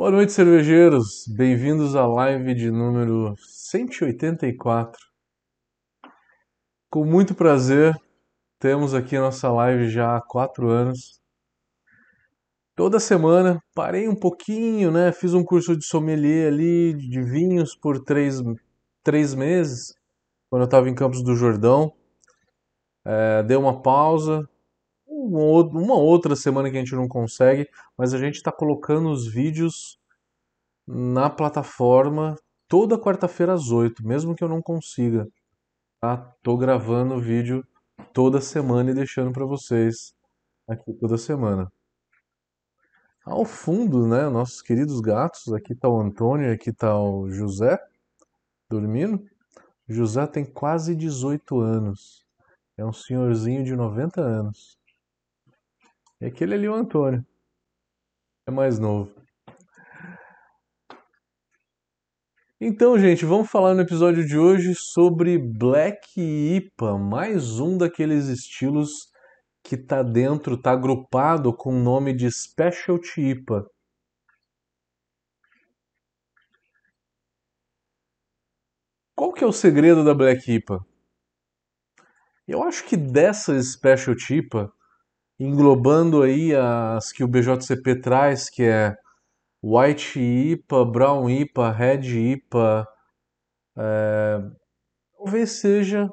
Boa noite, cervejeiros. Bem-vindos à live de número 184. Com muito prazer, temos aqui a nossa live já há quatro anos. Toda semana, parei um pouquinho, né? Fiz um curso de sommelier ali, de vinhos, por três, três meses, quando eu estava em Campos do Jordão. É, dei uma pausa, uma outra semana que a gente não consegue, mas a gente está colocando os vídeos na plataforma toda quarta-feira às 8, mesmo que eu não consiga. Tá? Tô gravando o vídeo toda semana e deixando para vocês aqui toda semana. Ao fundo, né, nossos queridos gatos, aqui tá o Antônio, aqui tá o José dormindo. José tem quase 18 anos. É um senhorzinho de 90 anos. E aquele ali é o Antônio. É mais novo. Então, gente, vamos falar no episódio de hoje sobre Black IPA, mais um daqueles estilos que está dentro, está agrupado com o nome de Specialty IPA. Qual que é o segredo da Black IPA? Eu acho que dessa Specialty IPA, englobando aí as que o BJCP traz, que é White IPA, Brown IPA, Red IPA, é, talvez seja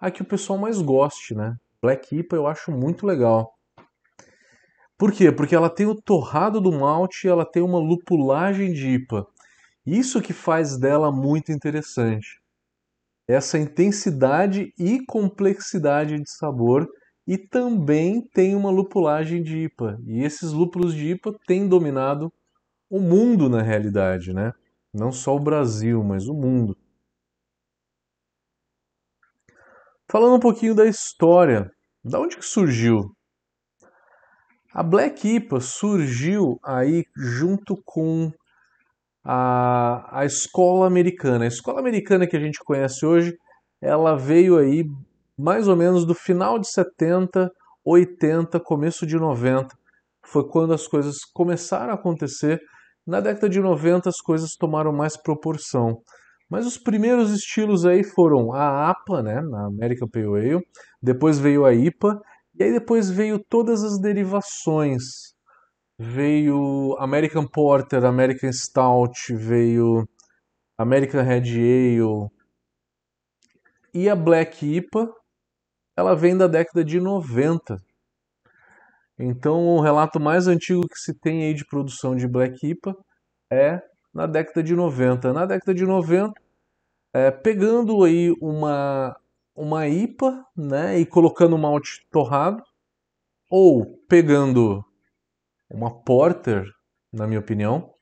a que o pessoal mais goste, né? Black IPA eu acho muito legal. Por quê? Porque ela tem o torrado do malte e ela tem uma lupulagem de IPA. Isso que faz dela muito interessante. Essa intensidade e complexidade de sabor e também tem uma lupulagem de IPA. E esses lúpulos de IPA têm dominado o mundo na realidade, né? Não só o Brasil, mas o mundo. Falando um pouquinho da história, da onde que surgiu? A Black IPA surgiu aí junto com a, a escola americana. A escola americana que a gente conhece hoje, ela veio aí mais ou menos do final de 70, 80, começo de 90. Foi quando as coisas começaram a acontecer. Na década de 90 as coisas tomaram mais proporção. Mas os primeiros estilos aí foram a APA, né, na American Pale Ale, depois veio a IPA, e aí depois veio todas as derivações. Veio American Porter, American Stout, veio American Red Ale, e a Black IPA, ela vem da década de 90. Então, o relato mais antigo que se tem aí de produção de Black IPA é na década de 90. Na década de 90, é, pegando aí uma, uma IPA né, e colocando malte torrado, ou pegando uma Porter, na minha opinião,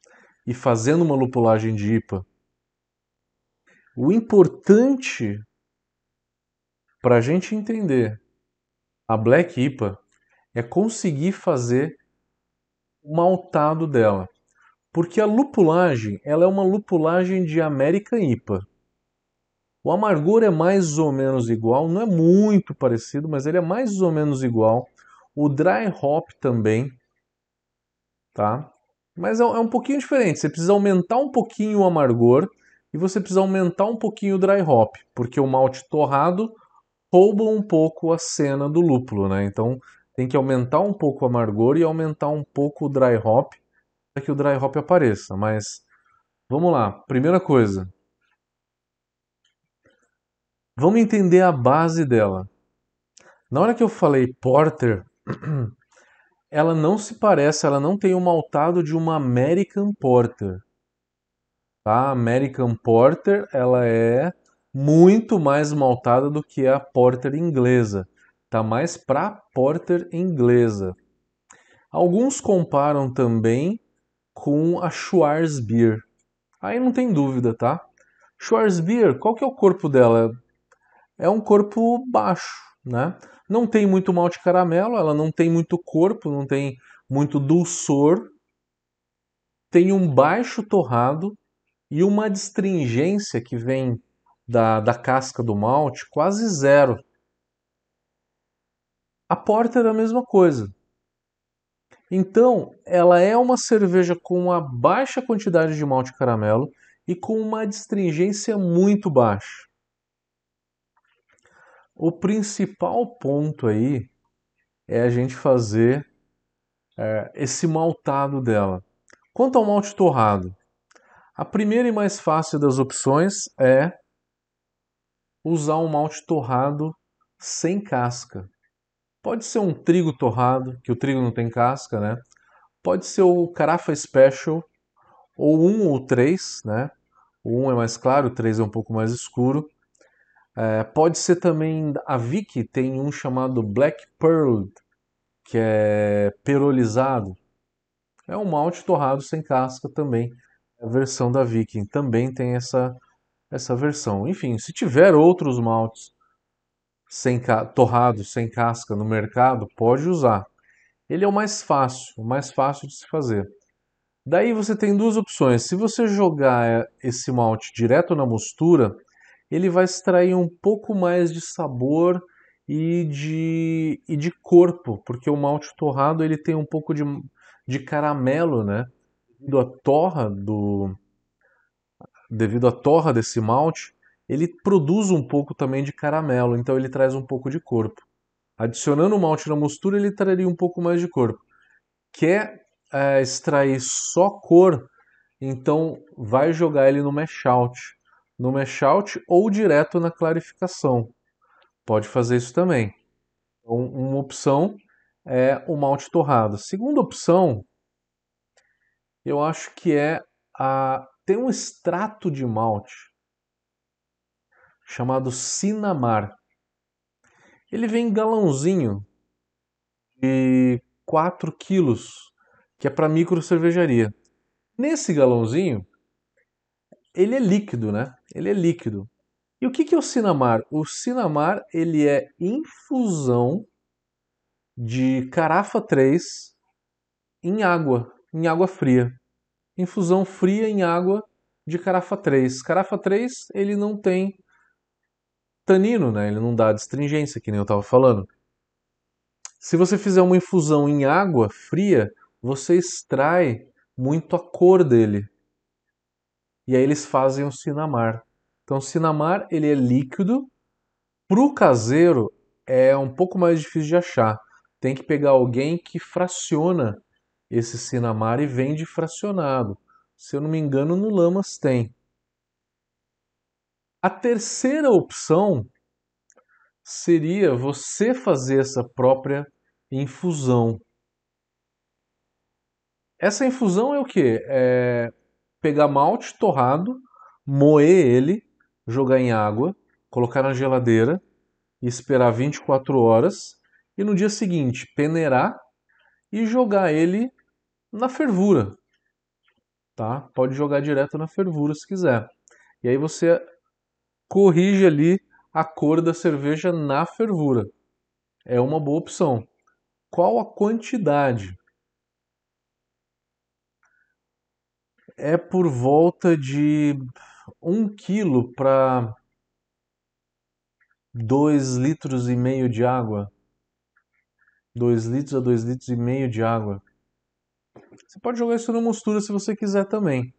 e fazendo uma lupulagem de IPA. O importante para a gente entender a Black IPA é conseguir fazer o maltado dela. Porque a lupulagem, ela é uma lupulagem de American IPA. O amargor é mais ou menos igual, não é muito parecido, mas ele é mais ou menos igual. O dry hop também, tá? Mas é, é um pouquinho diferente. Você precisa aumentar um pouquinho o amargor e você precisa aumentar um pouquinho o dry hop, porque o malte torrado roubam um pouco a cena do lúpulo, né? Então tem que aumentar um pouco o amargor e aumentar um pouco o dry hop para que o dry hop apareça. Mas vamos lá, primeira coisa. Vamos entender a base dela. Na hora que eu falei porter, ela não se parece, ela não tem o maltado de uma American Porter. Tá? American Porter, ela é muito mais maltada do que a porter inglesa. Tá mais para porter inglesa. Alguns comparam também com a Schwarzbier. Aí não tem dúvida, tá? Schwarzbier, qual que é o corpo dela? É um corpo baixo, né? Não tem muito malte caramelo, ela não tem muito corpo, não tem muito dulçor. Tem um baixo torrado e uma astringência que vem da, da casca do malte quase zero. A porter é a mesma coisa. Então, ela é uma cerveja com uma baixa quantidade de malte caramelo e com uma astringência muito baixa. O principal ponto aí é a gente fazer é, esse maltado dela. Quanto ao malte torrado, a primeira e mais fácil das opções é usar um malte torrado sem casca. Pode ser um trigo torrado, que o trigo não tem casca, né? Pode ser o Carafa Special, ou um ou três, né? O um é mais claro, o três é um pouco mais escuro. É, pode ser também a Vicky tem um chamado Black Pearl, que é perolizado. É um malte torrado sem casca também. A versão da Viking também tem essa, essa versão. Enfim, se tiver outros maltes sem torrados sem casca no mercado, pode usar. Ele é o mais fácil, o mais fácil de se fazer. Daí você tem duas opções. Se você jogar esse malte direto na mostura, ele vai extrair um pouco mais de sabor e de, e de corpo, porque o malte torrado ele tem um pouco de, de caramelo, né? À torra do devido à torra desse malte, ele produz um pouco também de caramelo, então ele traz um pouco de corpo. Adicionando o malte na mostura, ele traria um pouco mais de corpo. Quer é, extrair só cor, então vai jogar ele no mash out. No mash out ou direto na clarificação. Pode fazer isso também. Então, uma opção é o malte torrado. Segunda opção, eu acho que é a tem um extrato de malte chamado Sinamar. Ele vem em galãozinho de 4 quilos, que é para micro cervejaria. Nesse galãozinho, ele é líquido, né? Ele é líquido. E o que, que é o Sinamar? O Sinamar ele é infusão de carafa 3 em água, em água fria. Infusão fria em água de carafa 3. Carafa 3 ele não tem tanino, né? Ele não dá astringência, que nem eu estava falando. Se você fizer uma infusão em água fria, você extrai muito a cor dele. E aí eles fazem o Sinamar. Então, o Sinamar ele é líquido. Para o caseiro é um pouco mais difícil de achar. Tem que pegar alguém que fraciona esse Sinamar e vende fracionado. Se eu não me engano, no Lamas tem. A terceira opção seria você fazer essa própria infusão. Essa infusão é o que? É pegar malte torrado, moer ele jogar em água, colocar na geladeira e esperar 24 horas e no dia seguinte peneirar e jogar ele na fervura. Tá? Pode jogar direto na fervura se quiser. E aí você corrige ali a cor da cerveja na fervura. É uma boa opção. Qual a quantidade? É por volta de um quilo para dois litros e meio de água. dois litros a dois litros e meio de água. Você pode jogar isso na mostura se você quiser também.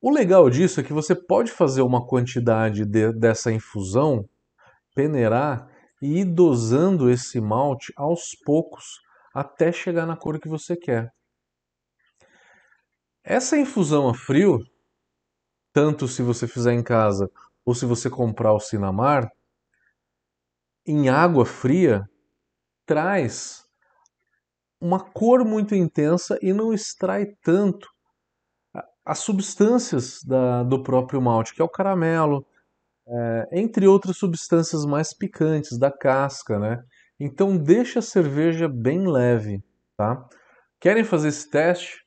O legal disso é que você pode fazer uma quantidade de, dessa infusão, peneirar e ir dosando esse malte aos poucos até chegar na cor que você quer. Essa infusão a frio tanto se você fizer em casa ou se você comprar o Sinamar, em água fria, traz uma cor muito intensa e não extrai tanto as substâncias da, do próprio malte, que é o caramelo, é, entre outras substâncias mais picantes da casca, né? Então deixa a cerveja bem leve, tá? Querem fazer esse teste?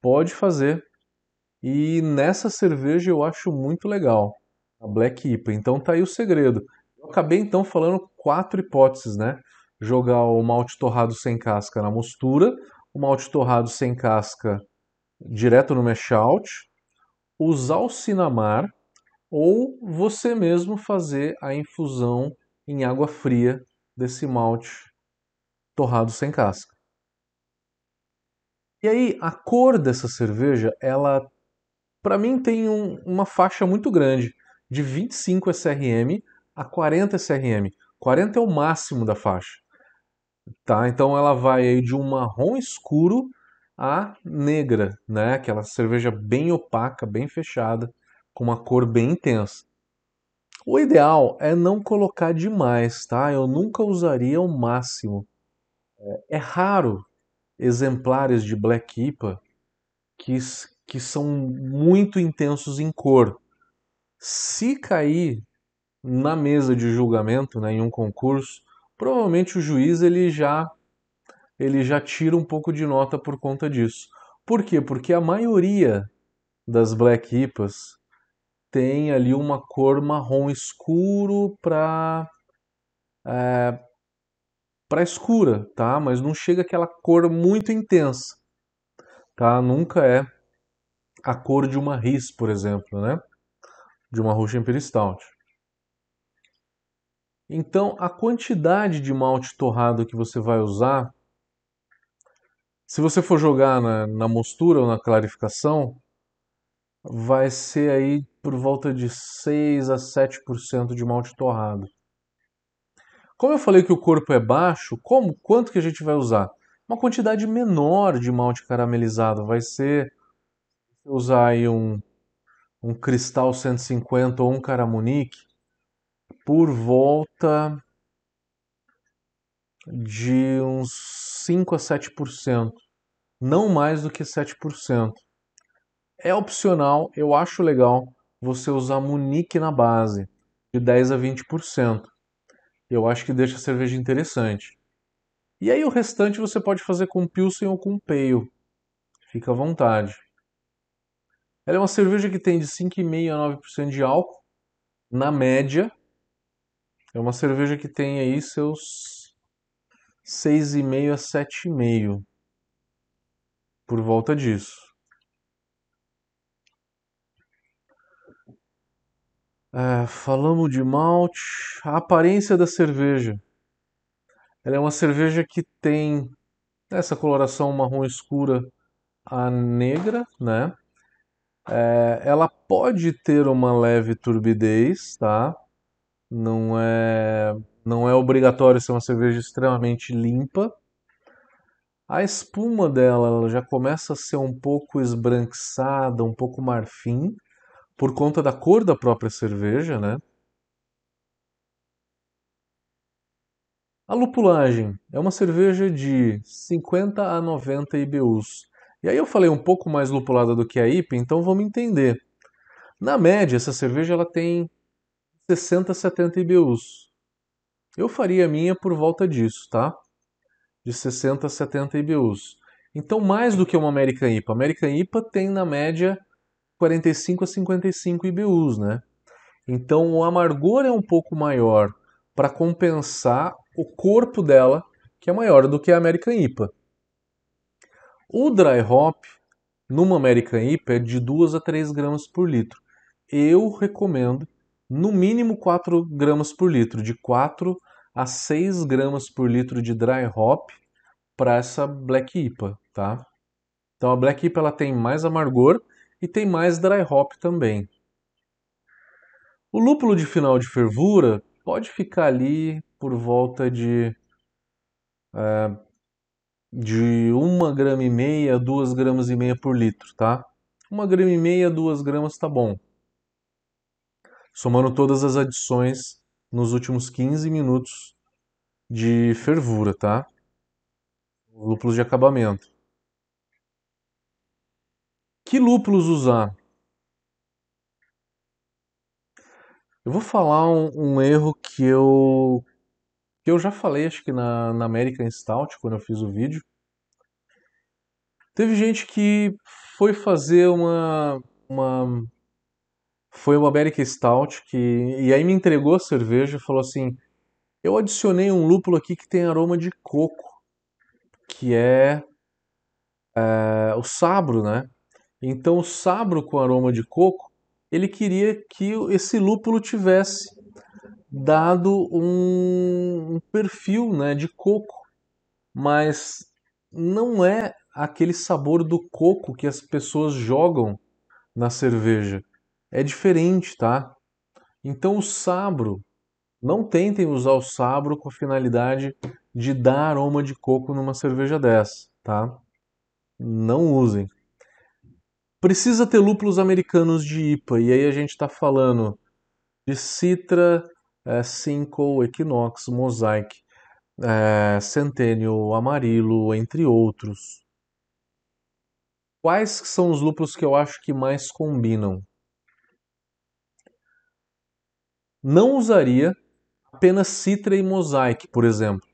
Pode fazer. E nessa cerveja eu acho muito legal, a Black IPA. Então tá aí o segredo. Eu acabei então falando quatro hipóteses, né? Jogar o malte torrado sem casca na mostura, o malte torrado sem casca direto no mash out, usar o Sinamar ou você mesmo fazer a infusão em água fria desse malte torrado sem casca. E aí, a cor dessa cerveja, ela, para mim, tem um, uma faixa muito grande, de 25 SRM a 40 SRM. 40 é o máximo da faixa. Tá? Então ela vai aí de um marrom escuro a negra, né? Aquela cerveja bem opaca, bem fechada, com uma cor bem intensa. O ideal é não colocar demais, tá? Eu nunca usaria o máximo. É, é raro exemplares de Black IPA que, que são muito intensos em cor. Se cair na mesa de julgamento, né, em um concurso, provavelmente o juiz ele já ele já tira um pouco de nota por conta disso. Por quê? Porque a maioria das Black IPAs tem ali uma cor marrom escuro para é, para escura, tá? Mas não chega aquela cor muito intensa, tá? Nunca é a cor de uma Riz, por exemplo, né? De uma Russian Imperial Stout. Então, a quantidade de malte torrado que você vai usar, se você for jogar na, na mostura ou na clarificação, vai ser aí por volta de 6 a 7% de malte torrado. Como eu falei que o corpo é baixo, como quanto que a gente vai usar? Uma quantidade menor de malte caramelizado, vai ser usar aí um, um cristal 150 ou um caramunique por volta de uns 5 a 7%, não mais do que 7%. É opcional, eu acho legal você usar munique na base, de 10 a 20%. Eu acho que deixa a cerveja interessante. E aí o restante você pode fazer com Pilsen ou com Pale. Fica à vontade. Ela é uma cerveja que tem de 5,5% a 9% de álcool, na média. É uma cerveja que tem aí seus 6,5% a 7,5%. Por volta disso. É, falamos de malte, a aparência da cerveja. Ela é uma cerveja que tem essa coloração marrom escura a negra, né? É, ela pode ter uma leve turbidez, tá? Não é, não é obrigatório ser uma cerveja extremamente limpa. A espuma dela já começa a ser um pouco esbranquiçada, um pouco marfim por conta da cor da própria cerveja, né? A lupulagem é uma cerveja de 50 a 90 IBUs. E aí eu falei um pouco mais lupulada do que a IPA, então vamos entender. Na média, essa cerveja ela tem 60 a 70 IBUs. Eu faria a minha por volta disso, tá? De 60 a 70 IBUs. Então, mais do que uma American IPA. American IPA tem, na média, 45 a 55 IBUs, né? Então o amargor é um pouco maior para compensar o corpo dela, que é maior do que a American IPA. O dry hop numa American IPA é de 2 a 3 gramas por litro. Eu recomendo no mínimo 4 gramas por litro, de 4 a 6 gramas por litro de dry hop para essa Black IPA, tá? Então a Black IPA ela tem mais amargor e tem mais dry hop também. O lúpulo de final de fervura pode ficar ali por volta de é, de uma grama e meia, duas gramas e meia por litro, tá? Uma grama e meia, duas gramas tá bom. Somando todas as adições nos últimos 15 minutos de fervura, tá? Lúpulos de acabamento. Que lúpulos usar? Eu vou falar um, um, erro que eu que eu já falei, acho que na, na American Stout, quando eu fiz o vídeo. Teve gente que foi fazer uma, uma foi uma American Stout que e aí me entregou a cerveja e falou assim: "Eu adicionei um lúpulo aqui que tem aroma de coco, que é, é o sabro, né? Então, o sabro com aroma de coco, ele queria que esse lúpulo tivesse dado um, perfil né, de coco, mas não é aquele sabor do coco que as pessoas jogam na cerveja. É diferente, tá? Então o sabro, não tentem usar o sabro com a finalidade de dar aroma de coco numa cerveja dessa, tá? Não usem. Precisa ter lúpulos americanos de IPA, e aí a gente está falando de Citra, é, Simcoe, Equinox, Mosaic, é, Centennial, Amarillo, entre outros. Quais são os lúpulos que eu acho que mais combinam? Não usaria apenas Citra e Mosaic, por exemplo,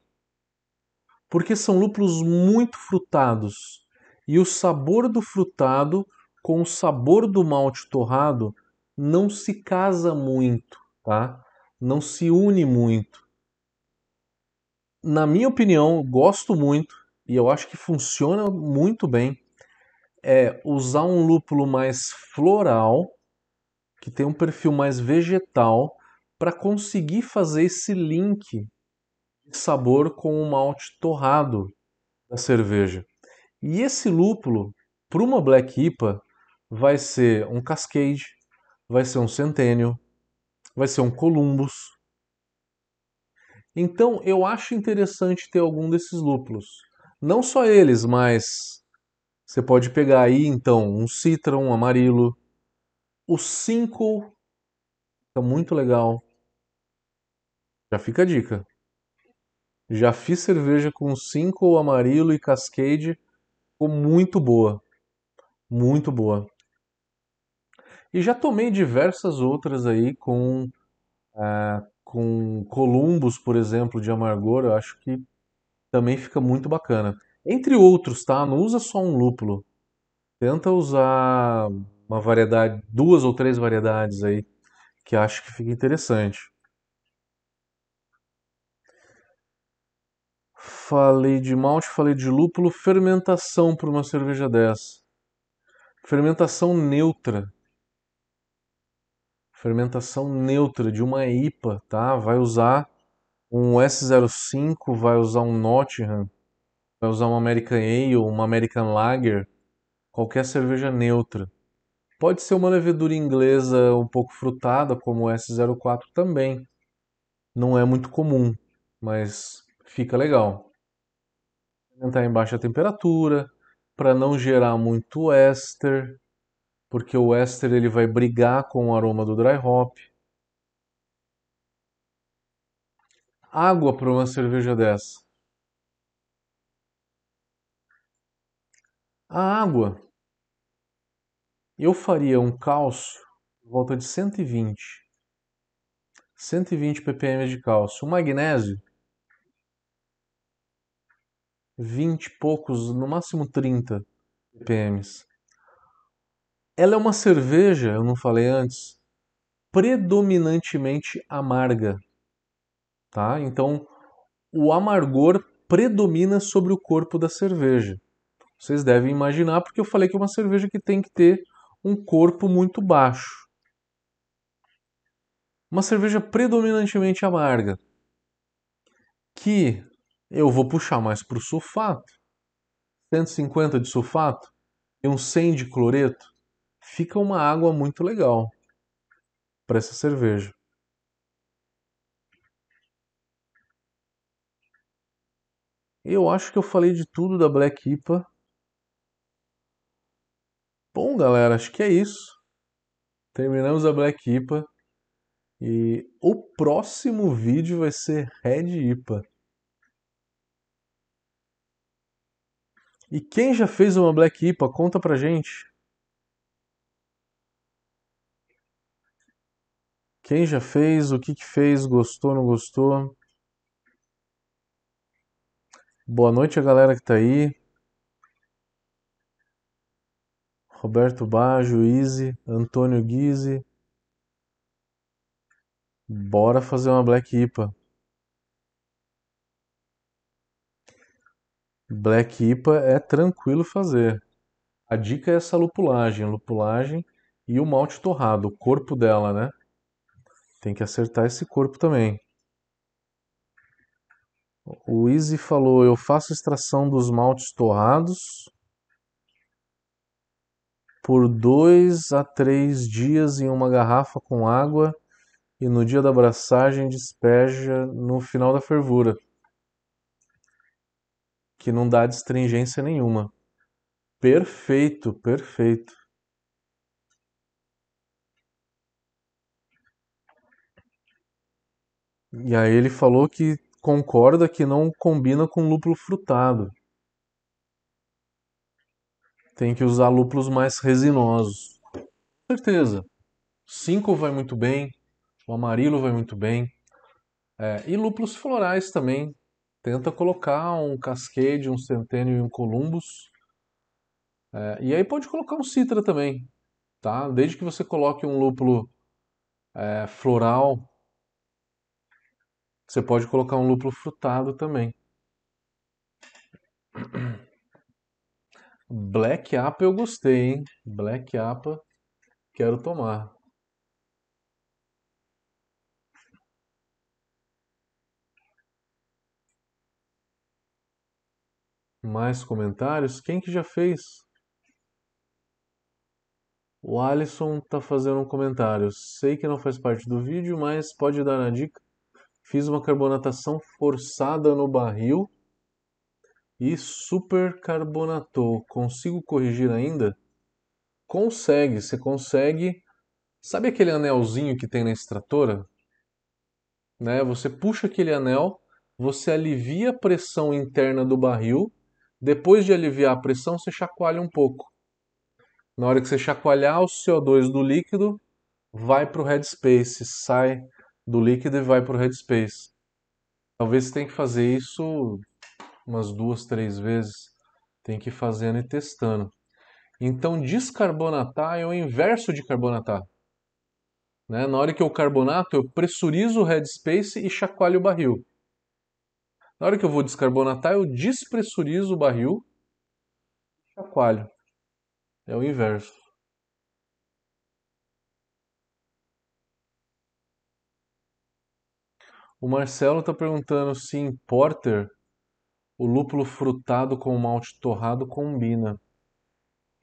porque são lúpulos muito frutados e o sabor do frutado com o sabor do malte torrado não se casa muito, tá? Não se une muito. Na minha opinião, gosto muito e eu acho que funciona muito bem é usar um lúpulo mais floral, que tem um perfil mais vegetal, para conseguir fazer esse link de sabor com o malte torrado da cerveja. E esse lúpulo, para uma Black IPA, vai ser um Cascade, vai ser um Centennial, vai ser um Columbus. Então eu acho interessante ter algum desses lúpulos. Não só eles, mas você pode pegar aí então um Citra, um Amarilo, o 5 é muito legal. Já fica a dica. Já fiz cerveja com 5 Amarilo e Cascade, ficou muito boa. Muito boa. E já tomei diversas outras aí com, é, com Columbus, por exemplo, de amargor. Eu acho que também fica muito bacana. Entre outros, tá? Não usa só um lúpulo. Tenta usar uma variedade, duas ou três variedades aí, que acho que fica interessante. Falei de malte, falei de lúpulo, fermentação para uma cerveja dessa. Fermentação neutra fermentação neutra de uma IPA, tá? Vai usar um S05, vai usar um Nottingham, vai usar uma American Ale, uma American Lager, qualquer cerveja neutra. Pode ser uma levedura inglesa um pouco frutada, como o S04 também. Não é muito comum, mas fica legal. Fermentar em baixa temperatura, para não gerar muito éster, porque o éster ele vai brigar com o aroma do dry hop. Água para uma cerveja dessa. A água, eu faria um cálcio por volta de 120. 120 ppm de cálcio. O magnésio, 20 e poucos, no máximo 30 ppm. Ela é uma cerveja, eu não falei antes, predominantemente amarga, tá? Então, o amargor predomina sobre o corpo da cerveja. Vocês devem imaginar porque eu falei que é uma cerveja que tem que ter um corpo muito baixo. Uma cerveja predominantemente amarga, que eu vou puxar mais para o sulfato, 150 de sulfato e um 100 de cloreto, fica uma água muito legal para essa cerveja. Eu acho que eu falei de tudo da Black IPA. Bom, galera, acho que é isso. Terminamos a Black IPA. E o próximo vídeo vai ser Red IPA. E quem já fez uma Black IPA, conta pra gente. Quem já fez, o que, que fez, gostou, não gostou? Boa noite a galera que tá aí. Roberto Baggio, Easy, Antônio Guise. Bora fazer uma Black IPA. Black IPA é tranquilo fazer. A dica é essa lupulagem, lupulagem e o malte torrado, o corpo dela, né? Tem que acertar esse corpo também. O Easy falou: eu faço extração dos maltes torrados por dois a três dias em uma garrafa com água e no dia da abraçagem despeja no final da fervura, que não dá astringência nenhuma. Perfeito, perfeito. E aí ele falou que concorda que não combina com lúpulo frutado. Tem que usar lúpulos mais resinosos. Com certeza. Cinco vai muito bem, o amarilo vai muito bem. É, e lúpulos florais também. Tenta colocar um Cascade, um Centennial e um Columbus. É, e aí pode colocar um Citra também, tá? Desde que você coloque um lúpulo é, floral, você pode colocar um lúpulo frutado também. Black Apple eu gostei, hein? Black Apple quero tomar. Mais comentários? Quem que já fez? O Alisson tá fazendo um comentário. Sei que não faz parte do vídeo, mas pode dar a dica. Fiz uma carbonatação forçada no barril e supercarbonatou. Consigo corrigir ainda? Consegue, você consegue. Sabe aquele anelzinho que tem na extratora? Né? Você puxa aquele anel, você alivia a pressão interna do barril. Depois de aliviar a pressão, você chacoalha um pouco. Na hora que você chacoalhar, o CO2 do líquido vai para o headspace, sai do líquido e vai para o headspace. Talvez você tenha que fazer isso umas duas, três vezes. Tem que ir fazendo e testando. Então, descarbonatar é o inverso de carbonatar. Né? Na hora que eu carbonato, eu pressurizo o headspace e chacoalho o barril. Na hora que eu vou descarbonatar, eu despressurizo o barril e chacoalho. É o inverso. O Marcelo está perguntando se em Porter o lúpulo frutado com o malte torrado combina.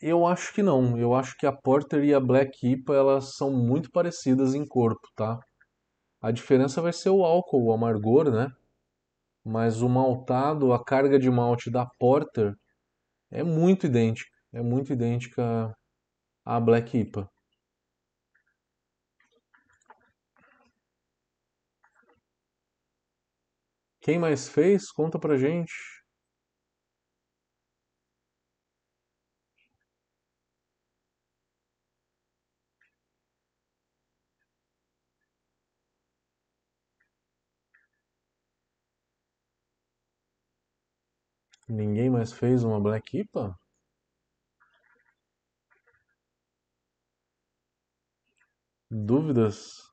Eu acho que não. Eu acho que a Porter e a Black IPA elas são muito parecidas em corpo, tá? A diferença vai ser o álcool, o amargor, né? Mas o maltado, a carga de malte da Porter é muito idêntica. É muito idêntica à Black IPA. Quem mais fez? Conta pra gente. Ninguém mais fez uma Black IPA? Dúvidas?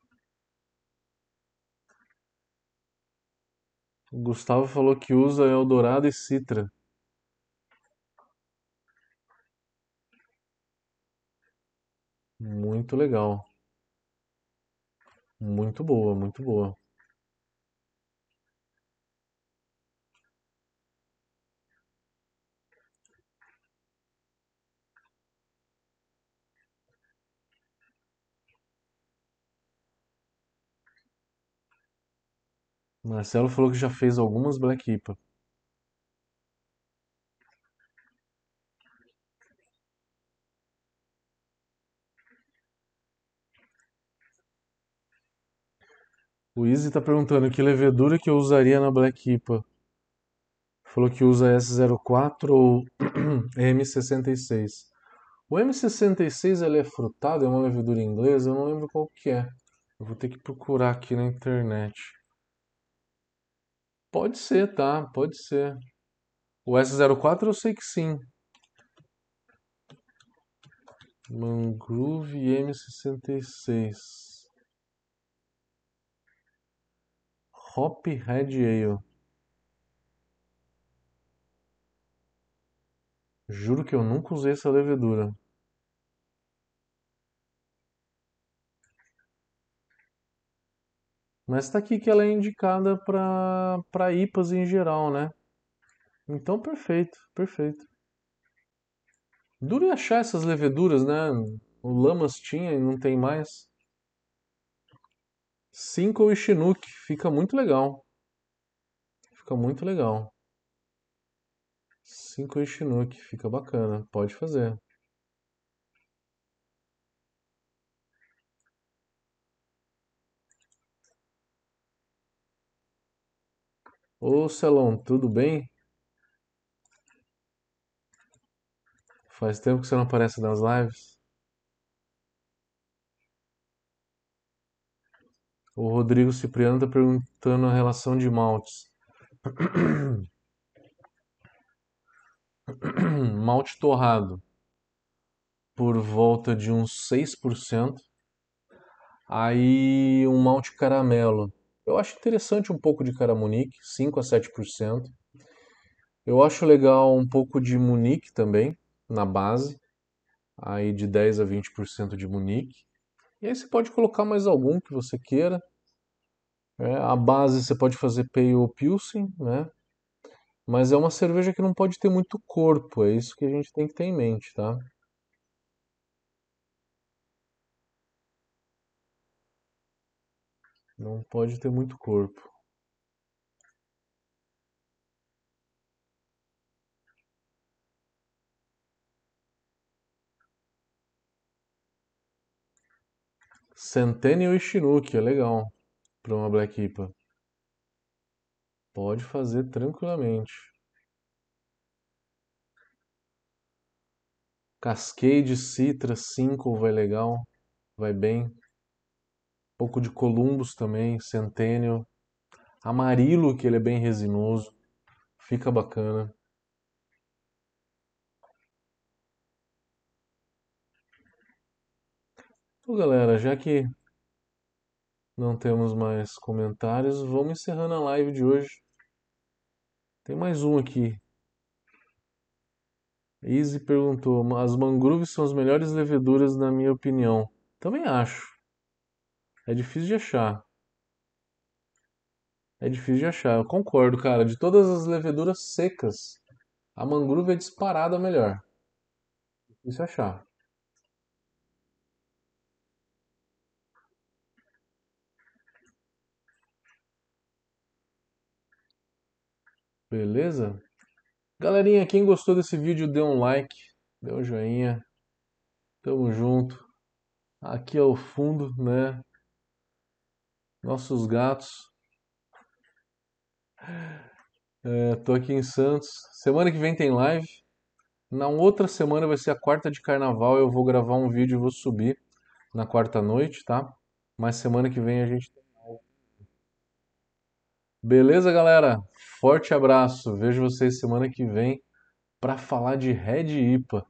O Gustavo falou que usa Eldorado e Citra. Muito legal. Muito boa, muito boa. Marcelo falou que já fez algumas Black IPA. O Easy está perguntando que levedura que eu usaria na Black IPA. Falou que usa S04 ou M66. O M66 ele é frutado, é uma levedura inglesa, eu não lembro qual que é. Eu vou ter que procurar aqui na internet. Pode ser, tá? Pode ser. O S04 eu sei que sim. Mangrove M66. Hop Red Ale. Juro que eu nunca usei essa levedura. Mas está aqui que ela é indicada para IPAs em geral, né? Então, perfeito, perfeito. Duro em achar essas leveduras, né? O Lamas tinha e não tem mais. Cinco e Chinook, fica muito legal. Fica muito legal. Cinco e Chinook, fica bacana, pode fazer. Ô Celão, tudo bem? Faz tempo que você não aparece nas lives. O Rodrigo Cipriano está perguntando a relação de maltes. Malte torrado por volta de uns 6%. Aí um malte caramelo. Eu acho interessante um pouco de caramunique, 5 a 7%. Eu acho legal um pouco de munique também, na base, aí de 10 a 20% de munique. E aí você pode colocar mais algum que você queira. É, a base você pode fazer pale ou pilsen, né? Mas é uma cerveja que não pode ter muito corpo, é isso que a gente tem que ter em mente, tá? Não pode ter muito corpo. Centennial e Chinook, é legal para uma Black IPA. Pode fazer tranquilamente. Cascade Citra 5 vai legal, vai bem. Um pouco de Columbus também, Centennial. Amarilo, que ele é bem resinoso, fica bacana. Então, galera, já que não temos mais comentários, vamos encerrando a live de hoje. Tem mais um aqui. Easy perguntou: as mangroves são as melhores leveduras, na minha opinião. Também acho. É difícil de achar. É difícil de achar. Eu concordo, cara. De todas as leveduras secas, a mangrove é disparada melhor. Difícil achar. Beleza? Galerinha, quem gostou desse vídeo, dê um like, dê um joinha. Tamo junto. Aqui ao fundo, né? Nossos gatos. É, tô aqui em Santos. Semana que vem tem live. Na outra semana vai ser a quarta de carnaval. Eu vou gravar um vídeo e vou subir na quarta noite, tá? Mas semana que vem a gente tem live. Beleza, galera? Forte abraço. Vejo vocês semana que vem para falar de Red IPA.